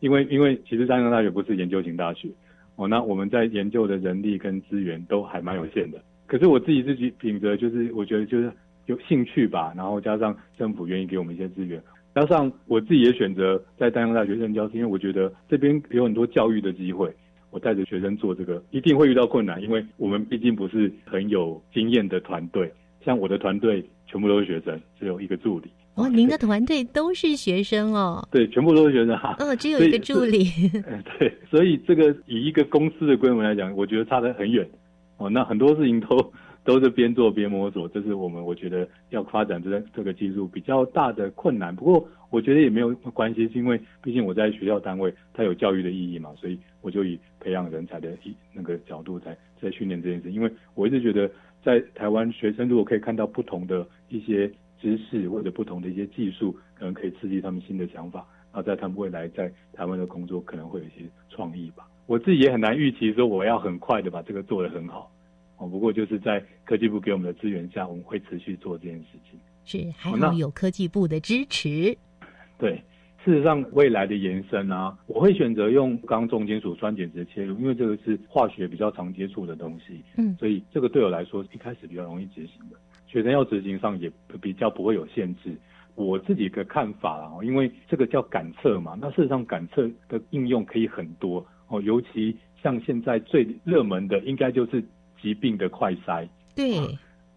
因为因为其实三江大学不是研究型大学，哦，那我们在研究的人力跟资源都还蛮有限的。可是我自己自己品质就是我觉得就是。有兴趣吧，然后加上政府愿意给我们一些资源，加上我自己也选择在丹阳大学任教，是因为我觉得这边有很多教育的机会。我带着学生做这个，一定会遇到困难，因为我们毕竟不是很有经验的团队。像我的团队全部都是学生，只有一个助理。哦，您的团队都是学生哦？对，全部都是学生哈。哦，只有一个助理。对，所以这个以一个公司的规模来讲，我觉得差得很远。哦，那很多事情都。都是边做边摸索，这是我们我觉得要发展这这个技术比较大的困难。不过我觉得也没有关系，是因为毕竟我在学校单位，它有教育的意义嘛，所以我就以培养人才的一那个角度在在训练这件事。因为我一直觉得，在台湾学生如果可以看到不同的一些知识或者不同的一些技术，可能可以刺激他们新的想法，然后在他们未来在台湾的工作可能会有一些创意吧。我自己也很难预期说我要很快的把这个做得很好。哦，不过就是在科技部给我们的资源下，我们会持续做这件事情。是，还好有科技部的支持。对，事实上未来的延伸啊，我会选择用钢重金属酸碱值切入，因为这个是化学比较常接触的东西。嗯，所以这个对我来说一开始比较容易执行的，学生要执行上也比较不会有限制。我自己的看法啊，因为这个叫感测嘛，那事实上感测的应用可以很多哦，尤其像现在最热门的，应该就是。疾病的快筛，对，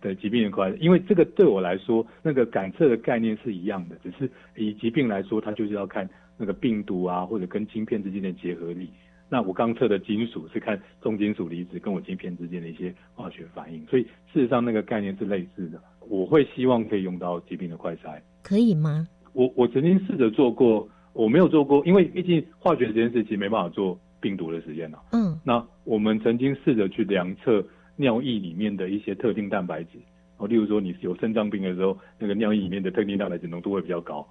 对疾病的快，因为这个对我来说，那个感测的概念是一样的，只是以疾病来说，它就是要看那个病毒啊，或者跟晶片之间的结合力。那我刚测的金属是看重金属离子跟我晶片之间的一些化学反应，所以事实上那个概念是类似的。我会希望可以用到疾病的快筛，可以吗？我我曾经试着做过，我没有做过，因为毕竟化学实验室其实没办法做病毒的实验啊。嗯，那我们曾经试着去量测。尿液里面的一些特定蛋白质。哦，例如说你有肾脏病的时候，那个尿液里面的特定蛋白质浓度会比较高。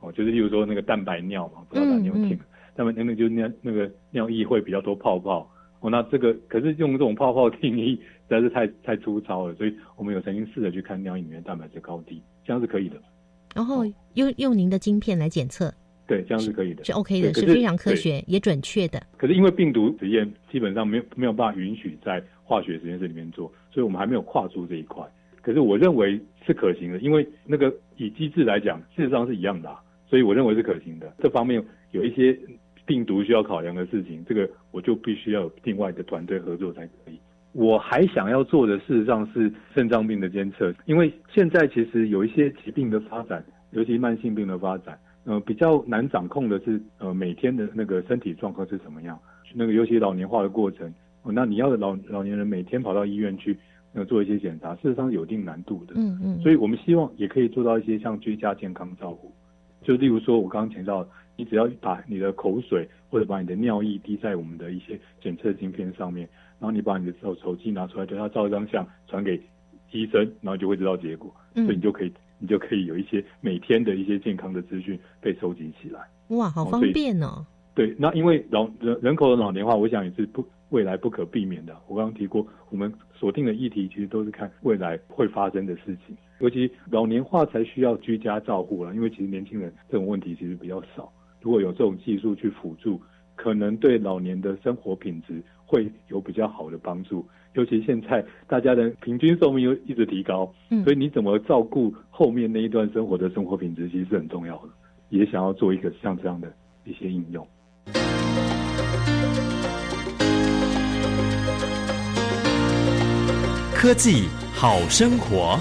哦，就是例如说那个蛋白尿嘛，不知道大家有没有听？那么那个就是尿那个尿液会比较多泡泡。哦，那这个可是用这种泡泡定义实在是太太粗糙了，所以我们有曾经试着去看尿液里面蛋白质高低，这样是可以的。然后用用您的晶片来检测，对，这样是可以的，是 OK 的，是非常科学也准确的。可是因为病毒实验基本上没有没有办法允许在化学实验室里面做，所以我们还没有跨出这一块。可是我认为是可行的，因为那个以机制来讲，事实上是一样的，所以我认为是可行的。这方面有一些病毒需要考量的事情，这个我就必须要有另外的团队合作才可以。我还想要做的，事实上是肾脏病的监测，因为现在其实有一些疾病的发展，尤其慢性病的发展，呃，比较难掌控的是，呃，每天的那个身体状况是怎么样，那个尤其老年化的过程，那你要老老年人每天跑到医院去，呃，做一些检查，事实上有一定难度的，嗯嗯，所以我们希望也可以做到一些像居家健康照护，就例如说我刚刚提到，你只要把你的口水或者把你的尿液滴在我们的一些检测晶片上面。然后你把你的手手机拿出来，对他照一张相，传给医生，然后就会知道结果。所以你就可以，你就可以有一些每天的一些健康的资讯被收集起来。哇，好方便哦！对，那因为老人人口的老年化，我想也是不未来不可避免的。我刚刚提过，我们锁定的议题其实都是看未来会发生的事情，尤其老年化才需要居家照护了。因为其实年轻人这种问题其实比较少，如果有这种技术去辅助，可能对老年的生活品质。会有比较好的帮助，尤其现在大家的平均寿命又一直提高，嗯，所以你怎么照顾后面那一段生活的生活品质，其实是很重要的。也想要做一个像这样的一些应用。科技好生活。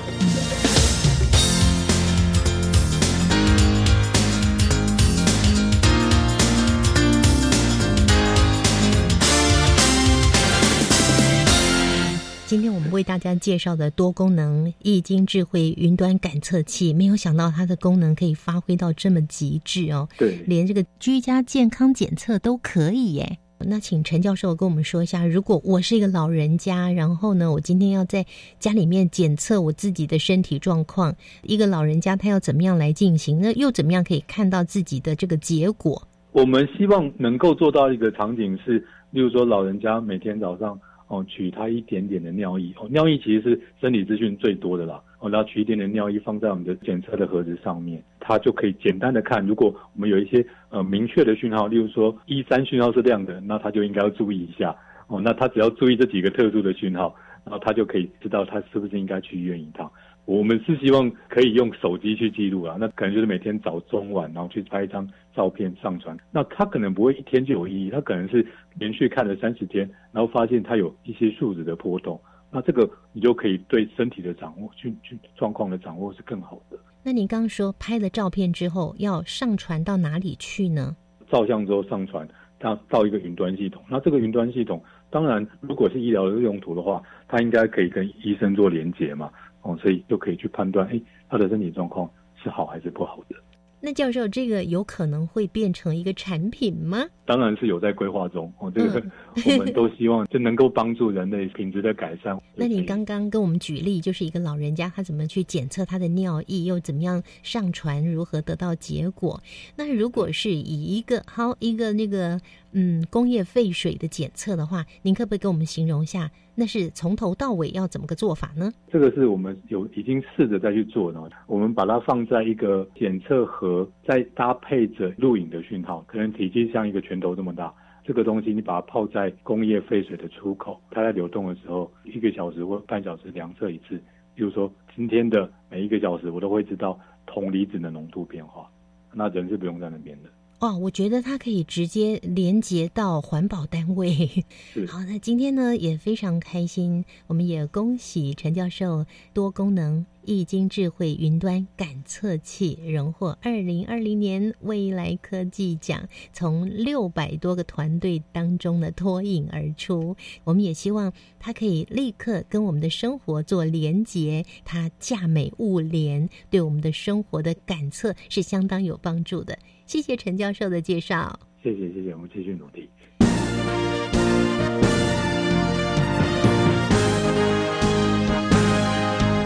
为大家介绍的多功能易经智慧云端感测器，没有想到它的功能可以发挥到这么极致哦。对，连这个居家健康检测都可以耶。那请陈教授跟我们说一下，如果我是一个老人家，然后呢，我今天要在家里面检测我自己的身体状况，一个老人家他要怎么样来进行？那又怎么样可以看到自己的这个结果？我们希望能够做到一个场景是，例如说老人家每天早上。哦，取它一点点的尿液哦，尿液其实是生理资讯最多的啦。哦，然后取一点点尿液放在我们的检测的盒子上面，它就可以简单的看。如果我们有一些呃明确的讯号，例如说一三讯号是亮的，那他就应该要注意一下。哦，那他只要注意这几个特殊的讯号，然后他就可以知道他是不是应该去医院一趟。我们是希望可以用手机去记录啊，那可能就是每天早中晚，然后去拍一张照片上传。那他可能不会一天就有意义，他可能是连续看了三十天，然后发现他有一些数值的波动。那这个你就可以对身体的掌握、去去状况的掌握是更好的。那你刚刚说拍了照片之后要上传到哪里去呢？照相之后上传到到一个云端系统。那这个云端系统，当然如果是医疗的用途的话，它应该可以跟医生做连接嘛。哦，所以就可以去判断，哎，他的身体状况是好还是不好的。那教授，这个有可能会变成一个产品吗？当然是有在规划中。哦，这个 我们都希望就能够帮助人类品质的改善。那你刚刚跟我们举例，就是一个老人家他怎么去检测他的尿液，又怎么样上传，如何得到结果？那如果是以一个好一个那个嗯工业废水的检测的话，您可不可以给我们形容一下？那是从头到尾要怎么个做法呢？这个是我们有已经试着再去做的。我们把它放在一个检测盒，再搭配着录影的讯号，可能体积像一个拳头这么大。这个东西你把它泡在工业废水的出口，它在流动的时候，一个小时或半小时量测一次。比如说今天的每一个小时，我都会知道铜离子的浓度变化。那人是不用在那边的。哇，我觉得它可以直接连接到环保单位。好，那今天呢也非常开心，我们也恭喜陈教授多功能易经智慧云端感测器荣获二零二零年未来科技奖，从六百多个团队当中呢脱颖而出。我们也希望它可以立刻跟我们的生活做连接，它价美物廉，对我们的生活的感测是相当有帮助的。谢谢陈教授的介绍。谢谢谢谢我们继续努力。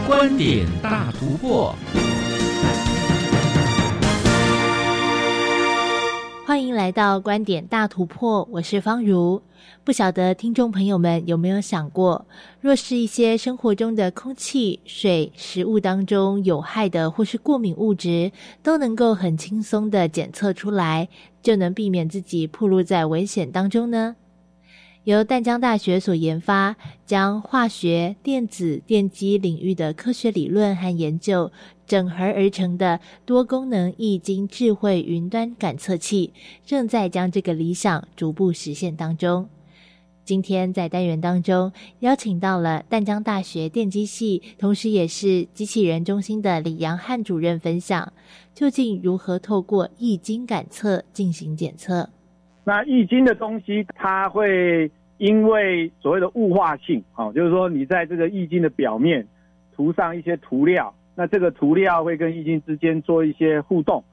观点大突破欢迎来到观点大突破我是方如。不晓得听众朋友们有没有想过，若是一些生活中的空气、水、食物当中有害的或是过敏物质，都能够很轻松的检测出来，就能避免自己暴露在危险当中呢？由淡江大学所研发，将化学、电子、电机领域的科学理论和研究整合而成的多功能易经智慧云端感测器，正在将这个理想逐步实现当中。今天在单元当中邀请到了淡江大学电机系，同时也是机器人中心的李阳汉主任分享，究竟如何透过易经感测进行检测。那易经的东西，它会因为所谓的物化性，哦，就是说你在这个易经的表面涂上一些涂料，那这个涂料会跟易经之间做一些互动，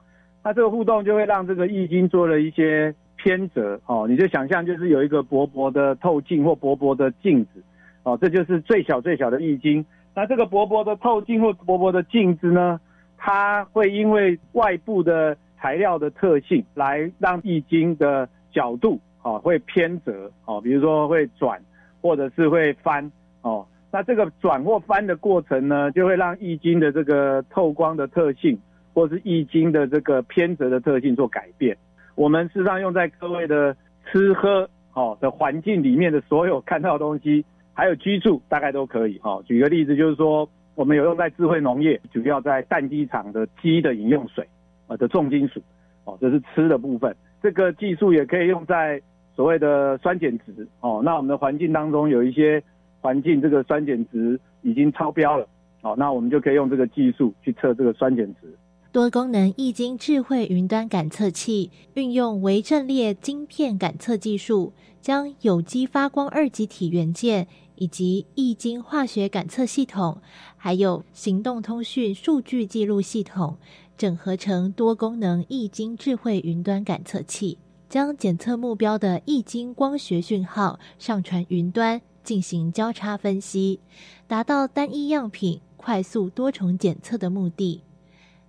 那这个互动就会让这个易经做了一些偏折，哦，你就想象就是有一个薄薄的透镜或薄薄的镜子，哦，这就是最小最小的易经。那这个薄薄的透镜或薄薄的镜子呢，它会因为外部的材料的特性来让易经的。角度哦会偏折哦，比如说会转或者是会翻哦，那这个转或翻的过程呢，就会让易经的这个透光的特性，或是易经的这个偏折的特性做改变。我们事实上用在各位的吃喝哦的环境里面的所有看到的东西，还有居住大概都可以哈。举个例子就是说，我们有用在智慧农业，主要在蛋鸡场的鸡的饮用水啊的重金属哦，这是吃的部分。这个技术也可以用在所谓的酸碱值哦。那我们的环境当中有一些环境，这个酸碱值已经超标了，哦，那我们就可以用这个技术去测这个酸碱值。多功能易经智慧云端感测器运用微阵列晶片感测技术，将有机发光二极体元件以及易经化学感测系统，还有行动通讯数据记录系统。整合成多功能易经智慧云端感测器，将检测目标的易经光学讯号上传云端进行交叉分析，达到单一样品快速多重检测的目的。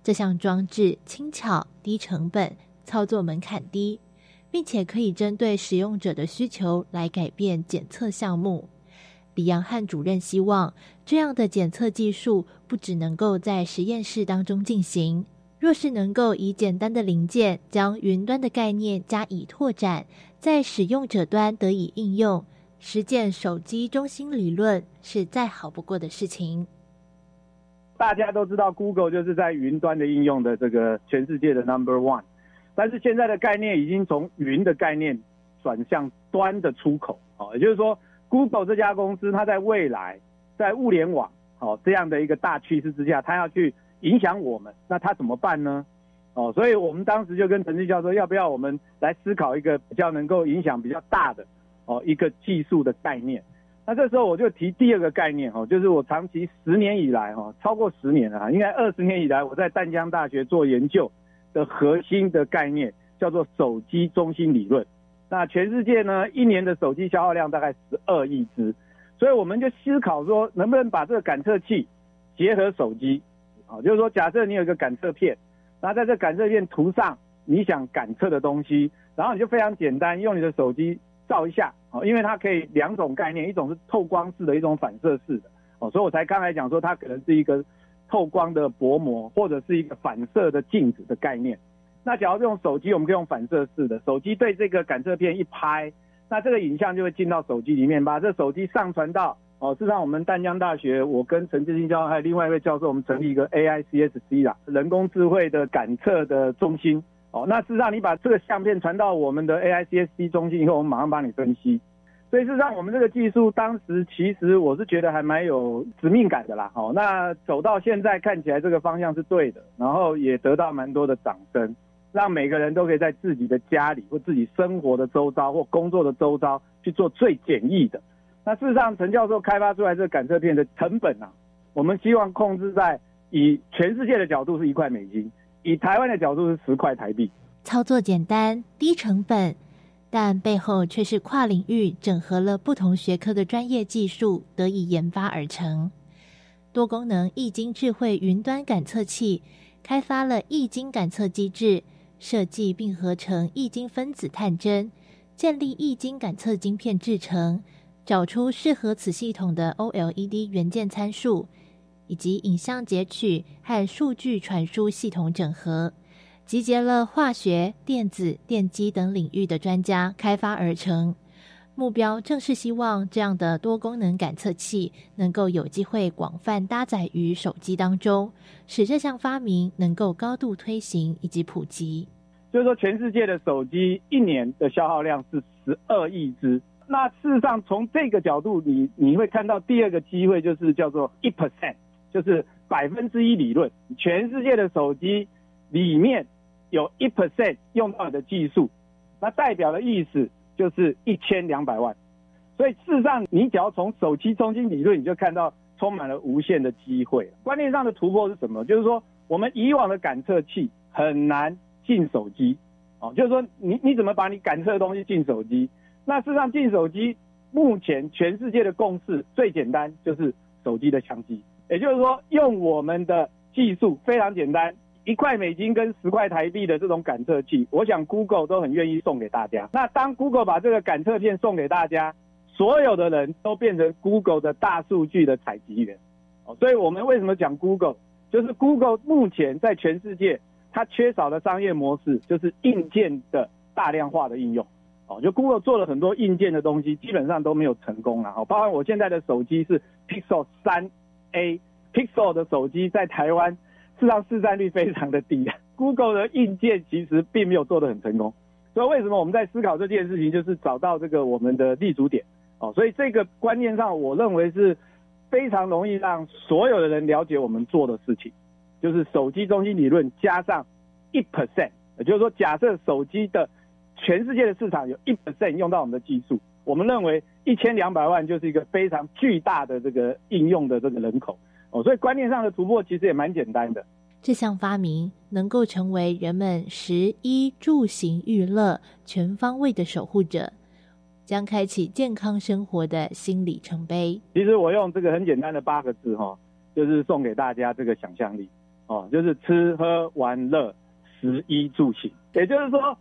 这项装置轻巧、低成本、操作门槛低，并且可以针对使用者的需求来改变检测项目。李阳汉主任希望，这样的检测技术不只能够在实验室当中进行。若是能够以简单的零件将云端的概念加以拓展，在使用者端得以应用，实践手机中心理论是再好不过的事情。大家都知道，Google 就是在云端的应用的这个全世界的 Number One，但是现在的概念已经从云的概念转向端的出口哦，也就是说，Google 这家公司它在未来在物联网哦这样的一个大趋势之下，它要去。影响我们，那它怎么办呢？哦，所以我们当时就跟陈志教授，要不要我们来思考一个比较能够影响比较大的哦一个技术的概念？那这时候我就提第二个概念哦，就是我长期十年以来哈，超过十年了，应该二十年以来我在淡江大学做研究的核心的概念叫做手机中心理论。那全世界呢一年的手机消耗量大概十二亿只，所以我们就思考说，能不能把这个感测器结合手机？啊，就是说，假设你有一个感测片，那在这感测片涂上你想感测的东西，然后你就非常简单，用你的手机照一下，哦，因为它可以两种概念，一种是透光式的，一种反射式的，哦，所以我才刚才讲说它可能是一个透光的薄膜，或者是一个反射的镜子的概念。那假如用手机，我们可以用反射式的，手机对这个感测片一拍，那这个影像就会进到手机里面，把这手机上传到。哦，事实上，我们淡江大学，我跟陈志新教授还有另外一位教授，我们成立一个 AICSC 啦，人工智慧的感测的中心。哦，那事实上，你把这个相片传到我们的 AICSC 中心以后，我们马上帮你分析。所以事实上，我们这个技术当时其实我是觉得还蛮有使命感的啦。哦，那走到现在看起来这个方向是对的，然后也得到蛮多的掌声，让每个人都可以在自己的家里或自己生活的周遭或工作的周遭去做最简易的。那事实上，陈教授开发出来这个感测片的成本啊，我们希望控制在以全世界的角度是一块美金，以台湾的角度是十块台币。操作简单、低成本，但背后却是跨领域整合了不同学科的专业技术得以研发而成。多功能易经智慧云端感测器，开发了易经感测机制，设计并合成易经分子探针，建立易经感测晶片制程，找出适合此系统的 OLED 元件参数，以及影像截取和数据传输系统整合。集结了化学、电子、电机等领域的专家开发而成，目标正是希望这样的多功能感测器能够有机会广泛搭载于手机当中，使这项发明能够高度推行以及普及。就是说，全世界的手机一年的消耗量是十二亿只。那事实上，从这个角度，你你会看到第二个机会就是叫做一 percent，就是百分之一理论，全世界的手机里面。有一 percent 用到的技术，那代表的意思就是一千两百万。所以事实上，你只要从手机中心理论，你就看到充满了无限的机会。观念上的突破是什么？就是说，我们以往的感测器很难进手机，哦，就是说，你你怎么把你感测的东西进手机？那事实上，进手机目前全世界的共识最简单，就是手机的相机。也就是说，用我们的技术非常简单。一块美金跟十块台币的这种感测器，我想 Google 都很愿意送给大家。那当 Google 把这个感测片送给大家，所有的人都变成 Google 的大数据的采集员。哦，所以我们为什么讲 Google？就是 Google 目前在全世界它缺少的商业模式，就是硬件的大量化的应用。哦，就 Google 做了很多硬件的东西，基本上都没有成功了。哦，包括我现在的手机是 Pixel 三 A，Pixel 的手机在台湾。市场市占率非常的低，Google 的硬件其实并没有做得很成功，所以为什么我们在思考这件事情，就是找到这个我们的立足点。哦，所以这个观念上，我认为是非常容易让所有的人了解我们做的事情，就是手机中心理论加上一 percent，也就是说，假设手机的全世界的市场有一 percent 用到我们的技术，我们认为一千两百万就是一个非常巨大的这个应用的这个人口。哦，所以观念上的突破其实也蛮简单的。这项发明能够成为人们食衣住行娱乐全方位的守护者，将开启健康生活的新里程碑。其实我用这个很简单的八个字哈，就是送给大家这个想象力哦，就是吃喝玩乐食衣住行。也就是说，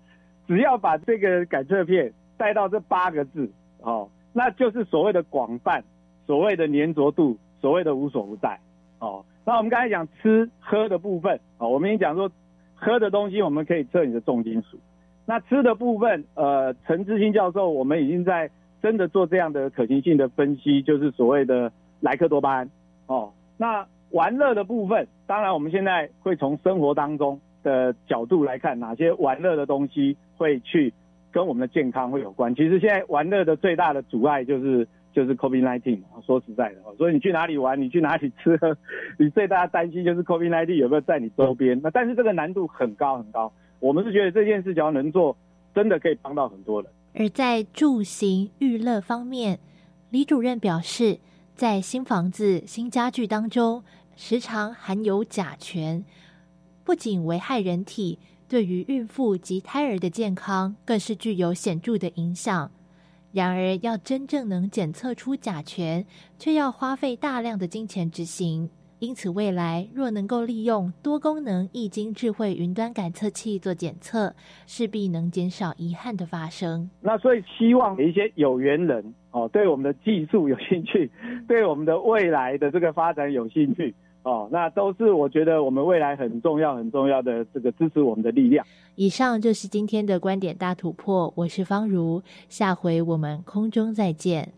只要把这个感测片带到这八个字哦，那就是所谓的广泛，所谓的粘着度。所谓的无所不在，哦，那我们刚才讲吃喝的部分，哦，我们已经讲说喝的东西我们可以测你的重金属，那吃的部分，呃，陈志新教授我们已经在真的做这样的可行性的分析，就是所谓的莱克多巴胺，哦，那玩乐的部分，当然我们现在会从生活当中的角度来看，哪些玩乐的东西会去跟我们的健康会有关。其实现在玩乐的最大的阻碍就是。就是 COVID nineteen 说实在的，所以你去哪里玩，你去哪里吃喝，你最大的担心就是 COVID nineteen 有没有在你周边。那但是这个难度很高很高，我们是觉得这件事只要能做，真的可以帮到很多人。而在住行娱乐方面，李主任表示，在新房子、新家具当中，时常含有甲醛，不仅危害人体，对于孕妇及胎儿的健康更是具有显著的影响。然而，要真正能检测出甲醛，却要花费大量的金钱执行。因此，未来若能够利用多功能易经智慧云端感测器做检测，势必能减少遗憾的发生。那所以，希望一些有缘人哦，对我们的技术有兴趣，对我们的未来的这个发展有兴趣。哦，那都是我觉得我们未来很重要、很重要的这个支持我们的力量。以上就是今天的观点大突破，我是方如，下回我们空中再见。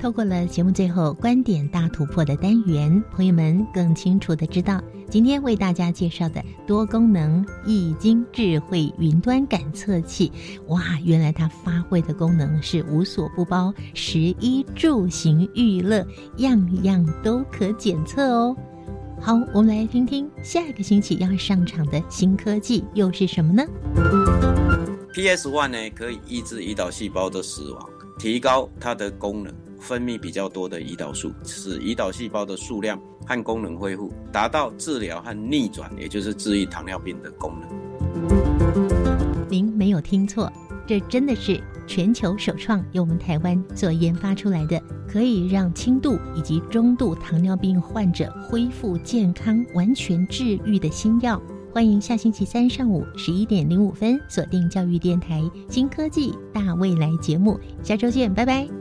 透过了节目最后观点大突破的单元，朋友们更清楚的知道，今天为大家介绍的多功能易经智慧云端感测器，哇，原来它发挥的功能是无所不包，食衣住行娱乐样样都可检测哦。好，我们来听听下一个星期要上场的新科技又是什么呢？PS One 呢，可以抑制胰岛细胞的死亡，提高它的功能。分泌比较多的胰岛素，使胰岛细胞的数量和功能恢复，达到治疗和逆转，也就是治愈糖尿病的功能。您没有听错。这真的是全球首创，由我们台湾所研发出来的，可以让轻度以及中度糖尿病患者恢复健康、完全治愈的新药。欢迎下星期三上午十一点零五分锁定教育电台《新科技大未来》节目，下周见，拜拜。